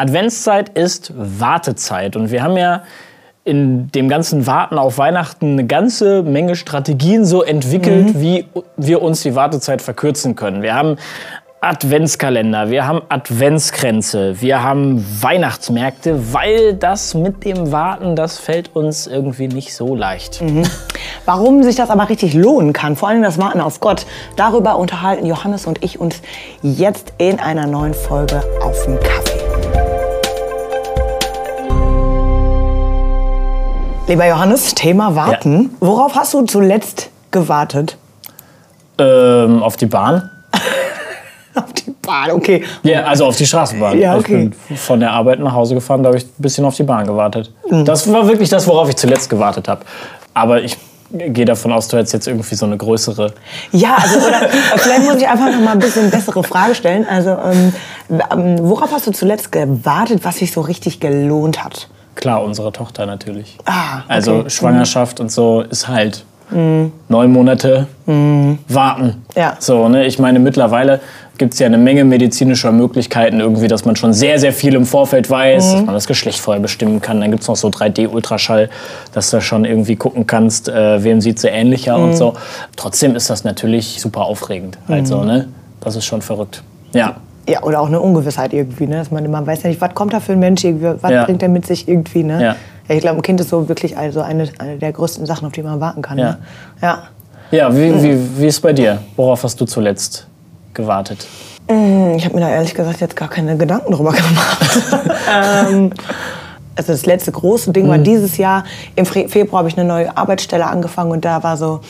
Adventszeit ist Wartezeit und wir haben ja in dem ganzen Warten auf Weihnachten eine ganze Menge Strategien so entwickelt, mhm. wie wir uns die Wartezeit verkürzen können. Wir haben Adventskalender, wir haben Adventskränze, wir haben Weihnachtsmärkte, weil das mit dem Warten, das fällt uns irgendwie nicht so leicht. Mhm. Warum sich das aber richtig lohnen kann, vor allem das Warten auf Gott, darüber unterhalten Johannes und ich uns jetzt in einer neuen Folge auf dem Kaffee. Lieber Johannes, Thema Warten. Ja. Worauf hast du zuletzt gewartet? Ähm, auf die Bahn. auf die Bahn, okay. Ja, also auf die Straßenbahn. Ja, okay. Ich bin von der Arbeit nach Hause gefahren, da habe ich ein bisschen auf die Bahn gewartet. Mhm. Das war wirklich das, worauf ich zuletzt gewartet habe. Aber ich gehe davon aus, du hättest jetzt irgendwie so eine größere. Ja, also oder vielleicht muss ich einfach noch mal ein bisschen bessere Frage stellen. Also ähm, ähm worauf hast du zuletzt gewartet, was sich so richtig gelohnt hat? Klar, unsere Tochter natürlich. Ah, okay. Also Schwangerschaft mhm. und so ist halt mhm. neun Monate mhm. warten. Ja. So, ne? Ich meine, mittlerweile gibt es ja eine Menge medizinischer Möglichkeiten, irgendwie, dass man schon sehr, sehr viel im Vorfeld weiß, mhm. dass man das Geschlecht vorher bestimmen kann. Dann gibt es noch so 3D-Ultraschall, dass du schon irgendwie gucken kannst, äh, wem sieht sie ähnlicher und mhm. so. Trotzdem ist das natürlich super aufregend. Also, ne? Das ist schon verrückt. Ja. Ja, oder auch eine Ungewissheit irgendwie, ne? dass man, man weiß ja nicht, was kommt da für ein Mensch, was ja. bringt er mit sich irgendwie. Ne? Ja. ja ich glaube, ein Kind ist so wirklich also eine, eine der größten Sachen, auf die man warten kann. Ja, ne? ja. ja wie, wie, wie ist es bei dir? Worauf hast du zuletzt gewartet? Mm, ich habe mir da ehrlich gesagt jetzt gar keine Gedanken drüber gemacht. ähm, also das letzte große Ding war mhm. dieses Jahr. Im Februar habe ich eine neue Arbeitsstelle angefangen und da war so,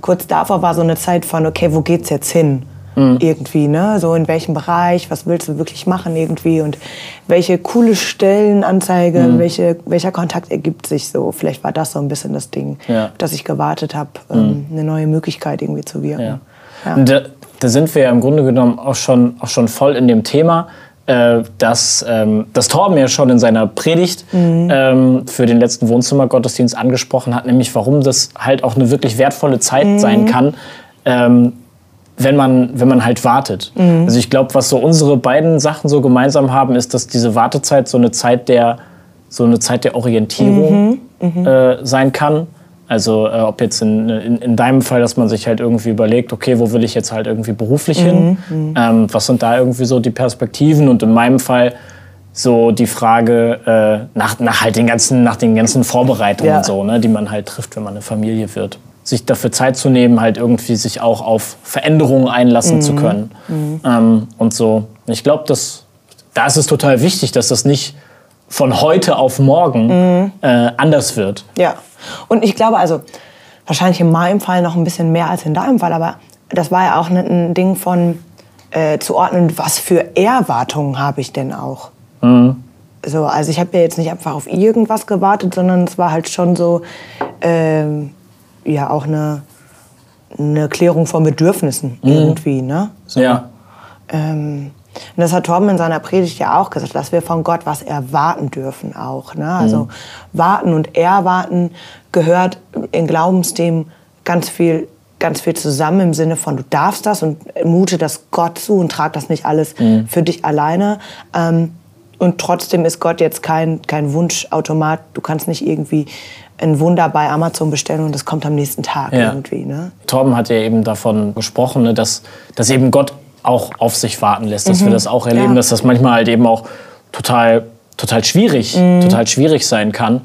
kurz davor war so eine Zeit von, okay, wo geht's jetzt hin? Mhm. irgendwie, ne? So in welchem Bereich, was willst du wirklich machen irgendwie und welche coole Stellenanzeige, mhm. welche, welcher Kontakt ergibt sich so. Vielleicht war das so ein bisschen das Ding, ja. dass ich gewartet habe, ähm, mhm. eine neue Möglichkeit irgendwie zu wirken. Ja. Da, da, sind wir ja im Grunde genommen auch schon, auch schon voll in dem Thema äh, dass ähm, das Torben ja schon in seiner Predigt mhm. ähm, für den letzten Wohnzimmergottesdienst angesprochen hat, nämlich warum das halt auch eine wirklich wertvolle Zeit mhm. sein kann, ähm, wenn man, wenn man halt wartet. Mhm. Also ich glaube, was so unsere beiden Sachen so gemeinsam haben, ist, dass diese Wartezeit so eine Zeit der, so eine Zeit der Orientierung mhm. Äh, sein kann. Also äh, ob jetzt in, in, in, deinem Fall, dass man sich halt irgendwie überlegt, okay, wo will ich jetzt halt irgendwie beruflich hin? Mhm. Mhm. Ähm, was sind da irgendwie so die Perspektiven? Und in meinem Fall so die Frage äh, nach, nach halt den ganzen, nach den ganzen Vorbereitungen ja. und so, ne, die man halt trifft, wenn man eine Familie wird sich dafür Zeit zu nehmen, halt irgendwie sich auch auf Veränderungen einlassen mhm. zu können. Mhm. Ähm, und so. Ich glaube, da ist es total wichtig, dass das nicht von heute auf morgen mhm. äh, anders wird. Ja. Und ich glaube, also wahrscheinlich in meinem Fall noch ein bisschen mehr als in deinem Fall, aber das war ja auch ein Ding von äh, zu ordnen, was für Erwartungen habe ich denn auch. Mhm. So, also ich habe ja jetzt nicht einfach auf irgendwas gewartet, sondern es war halt schon so, ähm, ja auch eine, eine Klärung von Bedürfnissen mhm. irgendwie. Ne? So. Ja. Ähm, und das hat Torben in seiner Predigt ja auch gesagt, dass wir von Gott was erwarten dürfen auch. Ne? Also mhm. warten und erwarten gehört in Glaubensthemen ganz viel, ganz viel zusammen im Sinne von, du darfst das und mute das Gott zu und trag das nicht alles mhm. für dich alleine. Ähm, und trotzdem ist Gott jetzt kein, kein Wunschautomat. Du kannst nicht irgendwie ein Wunder bei Amazon bestellen und das kommt am nächsten Tag ja. irgendwie. Ne? Torben hat ja eben davon gesprochen, ne, dass, dass eben Gott auch auf sich warten lässt, dass mhm. wir das auch erleben, ja. dass das manchmal halt eben auch total, total schwierig, mhm. total schwierig sein kann,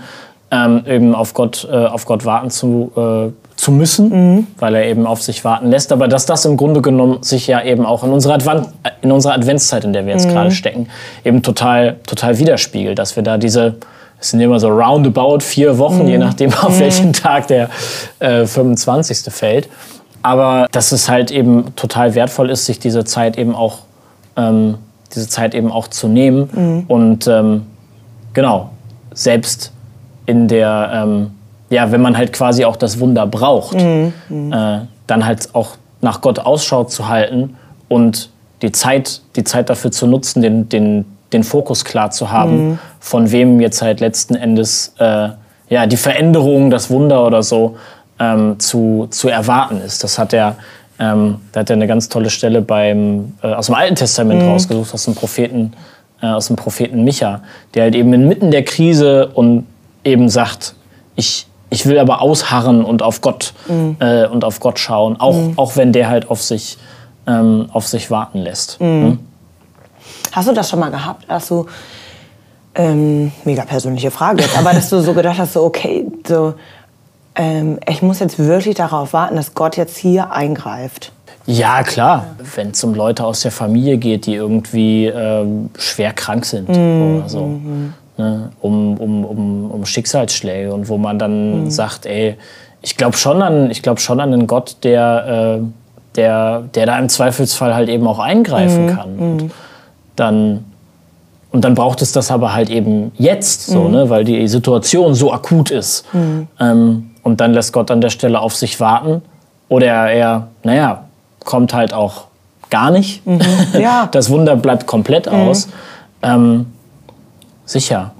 ähm, eben auf Gott, äh, auf Gott warten zu, äh, zu müssen, mhm. weil er eben auf sich warten lässt. Aber dass das im Grunde genommen sich ja eben auch in unserer, Advent, in unserer Adventszeit, in der wir jetzt mhm. gerade stecken, eben total, total widerspiegelt, dass wir da diese es sind immer so roundabout vier Wochen, mhm. je nachdem, auf mhm. welchen Tag der äh, 25. fällt. Aber dass es halt eben total wertvoll ist, sich diese Zeit eben auch, ähm, diese Zeit eben auch zu nehmen. Mhm. Und ähm, genau, selbst in der, ähm, ja, wenn man halt quasi auch das Wunder braucht, mhm. Mhm. äh, dann halt auch nach Gott Ausschau zu halten und die Zeit, die Zeit dafür zu nutzen, den, den, den Fokus klar zu haben, mhm. von wem jetzt halt letzten Endes äh, ja, die Veränderung, das Wunder oder so ähm, zu, zu erwarten ist. Das hat er, ähm, da hat er eine ganz tolle Stelle beim, äh, aus dem Alten Testament mhm. rausgesucht, aus dem Propheten äh, aus dem Propheten Micha, der halt eben inmitten der Krise und eben sagt, ich, ich will aber ausharren und auf Gott Mhm. äh, und auf Gott schauen, auch, auch wenn der halt auf sich, ähm, auf sich warten lässt. Mhm. Hast du das schon mal gehabt, dass du, ähm, mega persönliche Frage jetzt, aber dass du so gedacht hast, so okay, so, ähm, ich muss jetzt wirklich darauf warten, dass Gott jetzt hier eingreift. Ja, klar. Wenn es um Leute aus der Familie geht, die irgendwie ähm, schwer krank sind oder so. Ne? Um, um, um, um Schicksalsschläge und wo man dann sagt, ey, ich glaube schon an, ich glaube schon an einen Gott, der, äh, der, der da im Zweifelsfall halt eben auch eingreifen kann. Und dann und dann braucht es das aber halt eben jetzt, so, ne? weil die Situation so akut ist. Ähm, und dann lässt Gott an der Stelle auf sich warten. Oder er, naja, kommt halt auch gar nicht. Ja. Das Wunder bleibt komplett aus. Ähm, sicher.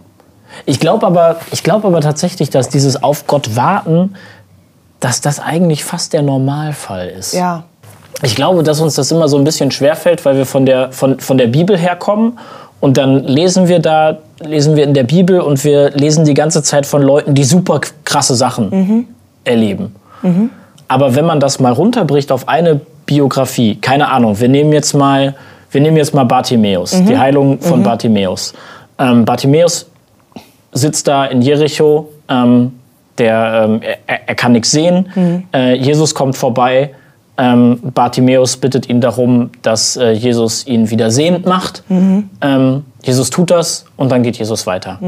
Ich glaube aber, ich glaub aber tatsächlich, dass dieses auf Gott warten, dass das eigentlich fast der Normalfall ist. Ja. Ich glaube, dass uns das immer so ein bisschen schwerfällt, weil wir von der, von, von der Bibel herkommen und dann lesen wir da, lesen wir in der Bibel und wir lesen die ganze Zeit von Leuten, die super krasse Sachen erleben. Aber wenn man das mal runterbricht auf eine Biografie, keine Ahnung, wir nehmen jetzt mal, wir nehmen jetzt mal Bartimäus, die Heilung von Bartimäus. Ähm, Bartimäus sitzt da in Jericho, ähm, der, ähm, er, er kann nichts sehen. Äh, Jesus kommt vorbei. Ähm, Bartimäus bittet ihn darum, dass äh, Jesus ihn wieder sehend macht. Ähm, Jesus tut das und dann geht Jesus weiter.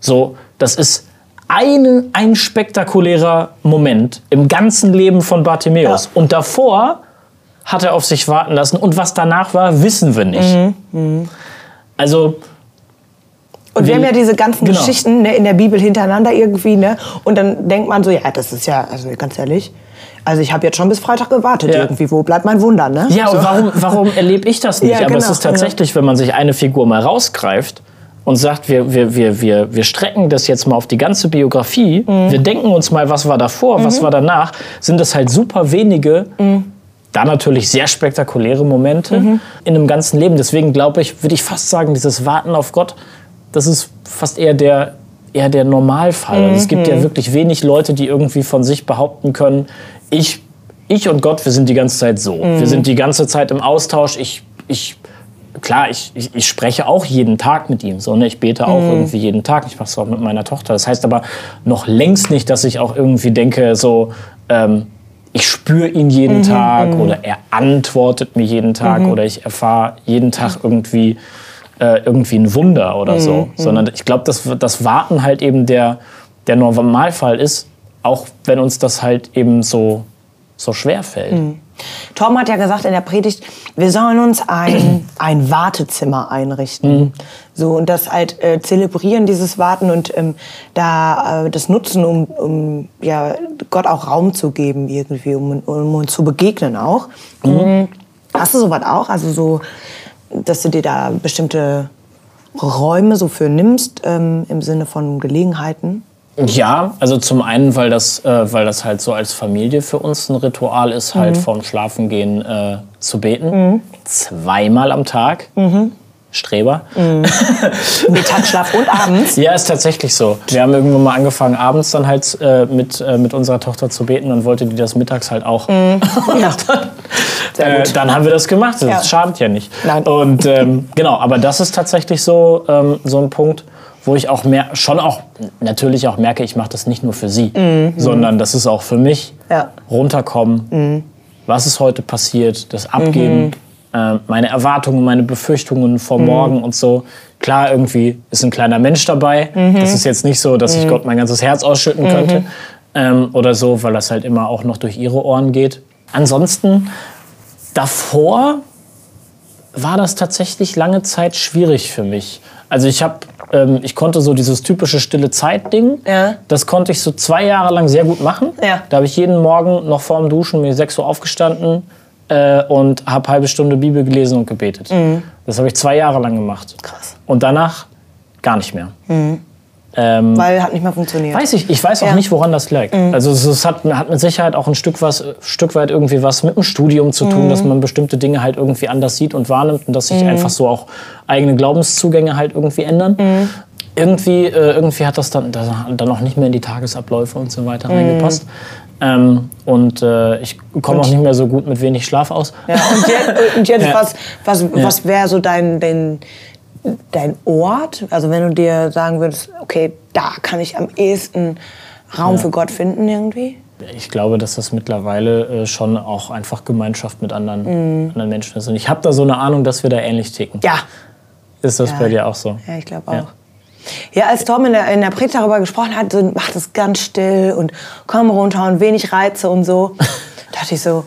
So, das ist eine, ein spektakulärer Moment im ganzen Leben von Bartimäus. Ja. Und davor hat er auf sich warten lassen und was danach war, wissen wir nicht. Also Und wir haben ja diese ganzen Genau. Geschichten ne, in der Bibel hintereinander irgendwie, ne? Und dann denkt man so, ja, das ist ja, also ganz ehrlich, also ich habe jetzt schon bis Freitag gewartet Ja. irgendwie. Wo bleibt mein Wunder, ne? Ja, so. und warum, warum erlebe ich das nicht? Ja, Aber es genau, ist tatsächlich, wenn man sich eine Figur mal rausgreift und sagt, wir, wir, wir, wir, wir strecken das jetzt mal auf die ganze Biografie, Mhm. wir denken uns mal, was war davor, was war danach, sind es halt super wenige, Mhm. da natürlich sehr spektakuläre Momente in einem ganzen Leben. Deswegen glaube ich, würde ich fast sagen, dieses Warten auf Gott, das ist fast eher der, eher der Normalfall. Also es gibt Mhm. ja wirklich wenig Leute, die irgendwie von sich behaupten können, ich, ich und Gott, wir sind die ganze Zeit so. Mhm. Wir sind die ganze Zeit im Austausch. Ich, ich, klar, ich, ich, ich spreche auch jeden Tag mit ihm. So, ne? Ich bete auch irgendwie jeden Tag. Ich mache es auch mit meiner Tochter. Das heißt aber noch längst nicht, dass ich auch irgendwie denke, so, ähm, ich spüre ihn jeden Tag oder er antwortet mir jeden Tag oder ich erfahre jeden Tag irgendwie, äh, irgendwie ein Wunder oder so. Sondern ich glaube, dass das Warten halt eben der, der Normalfall ist, auch wenn uns das halt eben so, so schwer fällt. Tom hat ja gesagt in der Predigt, wir sollen uns ein, ein Wartezimmer einrichten. Mhm. So, und das halt äh, zelebrieren, dieses Warten und ähm, da äh, das nutzen, um, um ja, Gott auch Raum zu geben, irgendwie, um, um uns zu begegnen auch. Mhm. Hast du sowas auch? Also so, dass du dir da bestimmte Räume so für nimmst, ähm, im Sinne von Gelegenheiten? Ja, also zum einen, weil das, äh, weil das halt so als Familie für uns ein Ritual ist, halt vorm Schlafengehen äh, zu beten. Zweimal am Tag. Streber. Mittagsschlaf und abends? Ja, ist tatsächlich so. Wir haben irgendwann mal angefangen, abends dann halt äh, mit, äh, mit unserer Tochter zu beten und wollte die das mittags halt auch. Ja. Sehr Äh, dann haben wir das gemacht. Das Ja. schadet ja nicht. Nein. Und ähm, genau, aber das ist tatsächlich so, ähm, so ein Punkt, wo ich auch mehr, schon auch natürlich auch merke, ich mache das nicht nur für sie, sondern das ist auch für mich. Mhm. Ja. Mhm. Runterkommen. Was ist heute passiert? Das Abgeben. äh, meine Erwartungen, meine Befürchtungen Mhm. vor morgen und so. Klar, irgendwie ist ein kleiner Mensch dabei. Mhm. Das ist jetzt nicht so, dass ich Gott mein ganzes Herz ausschütten könnte ähm, oder so, weil das halt immer auch noch durch ihre Ohren geht. Ansonsten davor war das tatsächlich lange Zeit schwierig für mich. Also ich habe, ähm, ich konnte so dieses typische stille Zeit-Ding, Ja. das konnte ich so zwei Jahre lang sehr gut machen. Ja. Da habe ich jeden Morgen noch vorm Duschen mir 6 Uhr aufgestanden äh, und habe halbe Stunde Bibel gelesen und gebetet. Das habe ich zwei Jahre lang gemacht. Krass. Und danach gar nicht mehr. Ähm, Weil hat nicht mehr funktioniert. Weiß ich, ich weiß auch Ja. nicht, woran das lag. Also es, es hat, hat mit Sicherheit auch ein Stück, was, Stück weit irgendwie was mit dem Studium zu tun, dass man bestimmte Dinge halt irgendwie anders sieht und wahrnimmt und dass sich einfach so auch eigene Glaubenszugänge halt irgendwie ändern. Irgendwie, äh, irgendwie hat das dann, das hat dann auch nicht mehr in die Tagesabläufe und so weiter reingepasst. Ähm, und äh, ich komme auch nicht mehr so gut mit wenig Schlaf aus. Ja, und jetzt, und jetzt Ja. was, was, was wäre so dein, dein, dein Ort? Also wenn du dir sagen würdest, okay, da kann ich am ehesten Raum für Gott finden irgendwie? Ich glaube, dass das mittlerweile äh, schon auch einfach Gemeinschaft mit anderen, anderen Menschen ist. Und ich habe da so eine Ahnung, dass wir da ähnlich ticken. Ja. Ist das Ja. bei dir auch so? Ja, ich glaube auch. Ja. Ja. als Tom in der, in der Predigt darüber gesprochen hat, so, mach das ganz still und komm runter und wenig Reize und so, dachte ich so,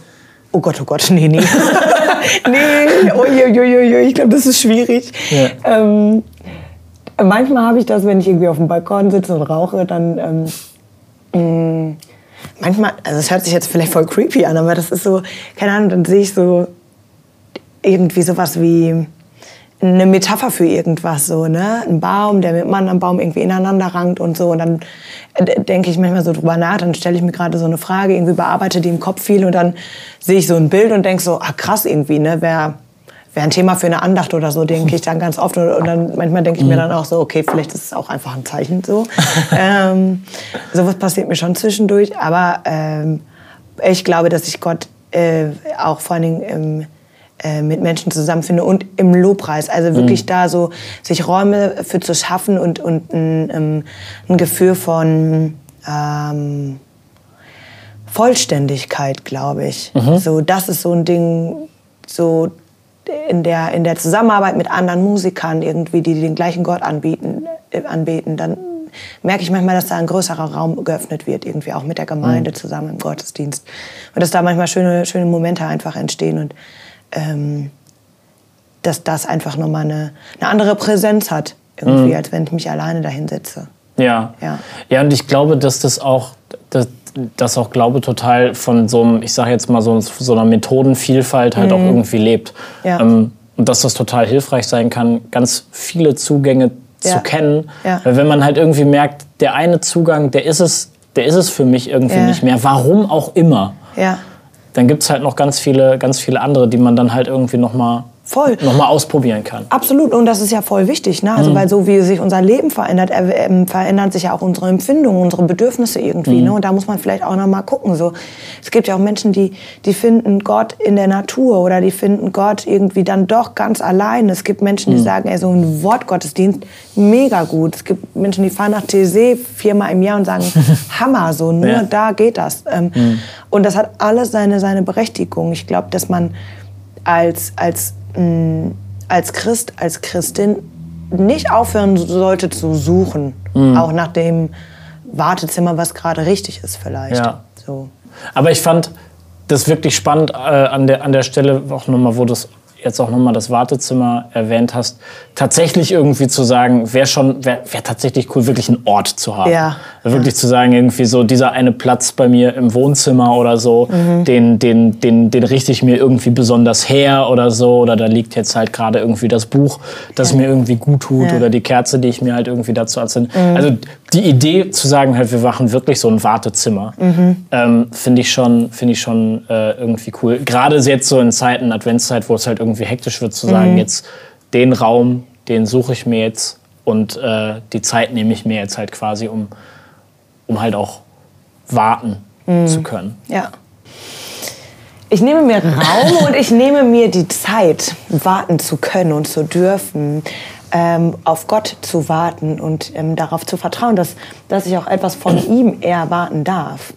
oh Gott, oh Gott, nee, nee. nee, uiuiuiui, ich glaube, das ist schwierig. Ja. Ähm, manchmal habe ich das, wenn ich irgendwie auf dem Balkon sitze und rauche, dann ähm, mh, manchmal, also es hört sich jetzt vielleicht voll creepy an, aber das ist so, keine Ahnung, dann sehe ich so irgendwie sowas wie eine Metapher für irgendwas so, ne? Ein Baum, der mit einem anderen Baum irgendwie ineinander rankt und so. Und dann äh, denke ich manchmal so drüber nach, dann stelle ich mir gerade so eine Frage, irgendwie bearbeite die im Kopf viel und dann sehe ich so ein Bild und denke so, ah krass irgendwie, ne? Wäre wär ein Thema für eine Andacht oder so, denke ich dann ganz oft. Und, und dann manchmal denke ich mir dann auch so, okay, vielleicht ist es auch einfach ein Zeichen so. ähm, sowas passiert mir schon zwischendurch, aber ähm, ich glaube, dass ich Gott äh, auch vor allen Dingen im äh, mit Menschen zusammenfinde und im Lobpreis. Also wirklich da so sich Räume für zu schaffen und, und ein, ähm, ein Gefühl von ähm, Vollständigkeit, glaube ich. So, das ist so ein Ding, so in der, in der Zusammenarbeit mit anderen Musikern irgendwie, die den gleichen Gott anbieten, äh, anbeten, dann merke ich manchmal, dass da ein größerer Raum geöffnet wird, irgendwie auch mit der Gemeinde zusammen im Gottesdienst. Und dass da manchmal schöne, schöne Momente einfach entstehen und ähm, dass das einfach nochmal eine, eine andere Präsenz hat, irgendwie, als wenn ich mich alleine dahin setze. Ja. Ja. Ja, und ich glaube, dass das auch, dass, dass auch Glaube total von so einem, ich sage jetzt mal, so, so einer Methodenvielfalt halt auch irgendwie lebt. Mhm. Ja. Ähm, und dass das total hilfreich sein kann, ganz viele Zugänge Ja. zu kennen. Ja. Weil wenn man halt irgendwie merkt, der eine Zugang, der ist es, der ist es für mich irgendwie nicht mehr, warum auch immer, Ja, dann gibt es halt noch ganz viele, ganz viele andere, die man dann halt irgendwie noch mal, voll. noch mal ausprobieren kann. Absolut, und das ist ja voll wichtig, ne? Also, weil so wie sich unser Leben verändert, äh, verändern sich ja auch unsere Empfindungen, unsere Bedürfnisse irgendwie, ne? Und da muss man vielleicht auch noch mal gucken. So, es gibt ja auch Menschen, die, die finden Gott in der Natur oder die finden Gott irgendwie dann doch ganz allein. Es gibt Menschen, die sagen, ey, so ein Wortgottesdienst, mega gut. Es gibt Menschen, die fahren nach TC viermal im Jahr und sagen, Hammer, so nur Ja. da geht das. Ähm, Und das hat alles seine, seine Berechtigung. Ich glaube, dass man als, als, mh, als Christ, als Christin nicht aufhören sollte zu suchen. Mhm. Auch nach dem Wartezimmer, was gerade richtig ist vielleicht. Ja. So. Aber ich fand das wirklich spannend äh, an, der, an der Stelle, auch nochmal, wo du es jetzt auch nochmal das Wartezimmer erwähnt hast, tatsächlich irgendwie zu sagen, wäre schon, wäre wär tatsächlich cool, wirklich einen Ort zu haben. Ja. Wirklich zu sagen, irgendwie so dieser eine Platz bei mir im Wohnzimmer oder so, Mhm. den, den, den, den richte ich mir irgendwie besonders her oder so. Oder da liegt jetzt halt gerade irgendwie das Buch, das mir irgendwie gut tut Ja. Mhm. oder die Kerze, die ich mir halt irgendwie dazu anzünde. Also die Idee zu sagen, halt, wir machen wirklich so ein Wartezimmer, Mhm. ähm, finde ich schon, finde ich schon äh, irgendwie cool. Gerade jetzt so in Zeiten, Adventszeit, wo es halt irgendwie hektisch wird, zu Mhm. sagen, jetzt den Raum, den suche ich mir jetzt und äh, die Zeit nehme ich mir jetzt halt quasi, um, um halt auch warten Mhm. zu können. Ja. Ich nehme mir Raum und ich nehme mir die Zeit, warten zu können und zu dürfen, ähm, auf Gott zu warten und ähm, darauf zu vertrauen, dass, dass ich auch etwas von ihm erwarten darf.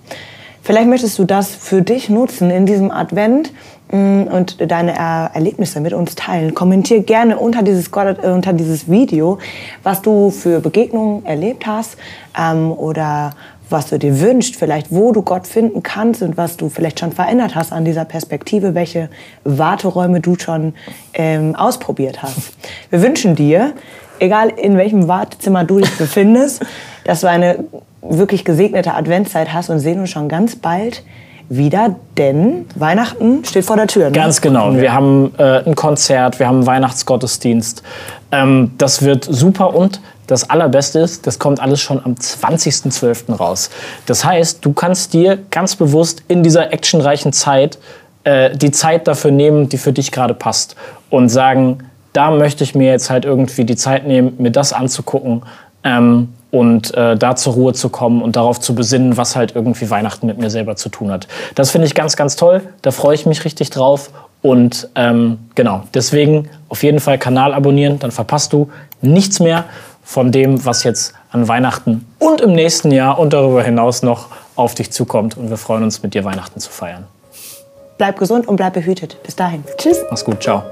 Vielleicht möchtest du das für dich nutzen in diesem Advent mh, und deine er Erlebnisse mit uns teilen. Kommentier gerne unter dieses, Gott, äh, unter dieses Video, was du für Begegnungen erlebt hast ähm, oder was du dir wünschst, vielleicht wo du Gott finden kannst und was du vielleicht schon verändert hast an dieser Perspektive, welche Warteräume du schon ähm, ausprobiert hast. Wir wünschen dir, egal in welchem Wartezimmer du dich befindest, dass du eine wirklich gesegnete Adventszeit hast und sehen uns schon ganz bald wieder, denn Weihnachten steht vor der Tür. Ne? Ganz genau. Wir haben äh, ein Konzert, wir haben einen Weihnachtsgottesdienst. Ähm, das wird super und das Allerbeste ist, das kommt alles schon am 20.12. raus. Das heißt, du kannst dir ganz bewusst in dieser actionreichen Zeit äh, die Zeit dafür nehmen, die für dich gerade passt. Und sagen, da möchte ich mir jetzt halt irgendwie die Zeit nehmen, mir das anzugucken. Ähm, und äh, da zur Ruhe zu kommen und darauf zu besinnen, was halt irgendwie Weihnachten mit mir selber zu tun hat. Das finde ich ganz, ganz toll. Da freue ich mich richtig drauf. Und ähm, genau, deswegen auf jeden Fall Kanal abonnieren, dann verpasst du nichts mehr von dem, was jetzt an Weihnachten und im nächsten Jahr und darüber hinaus noch auf dich zukommt. Und wir freuen uns, mit dir Weihnachten zu feiern. Bleib gesund und bleib behütet. Bis dahin. Tschüss. Mach's gut. Ciao.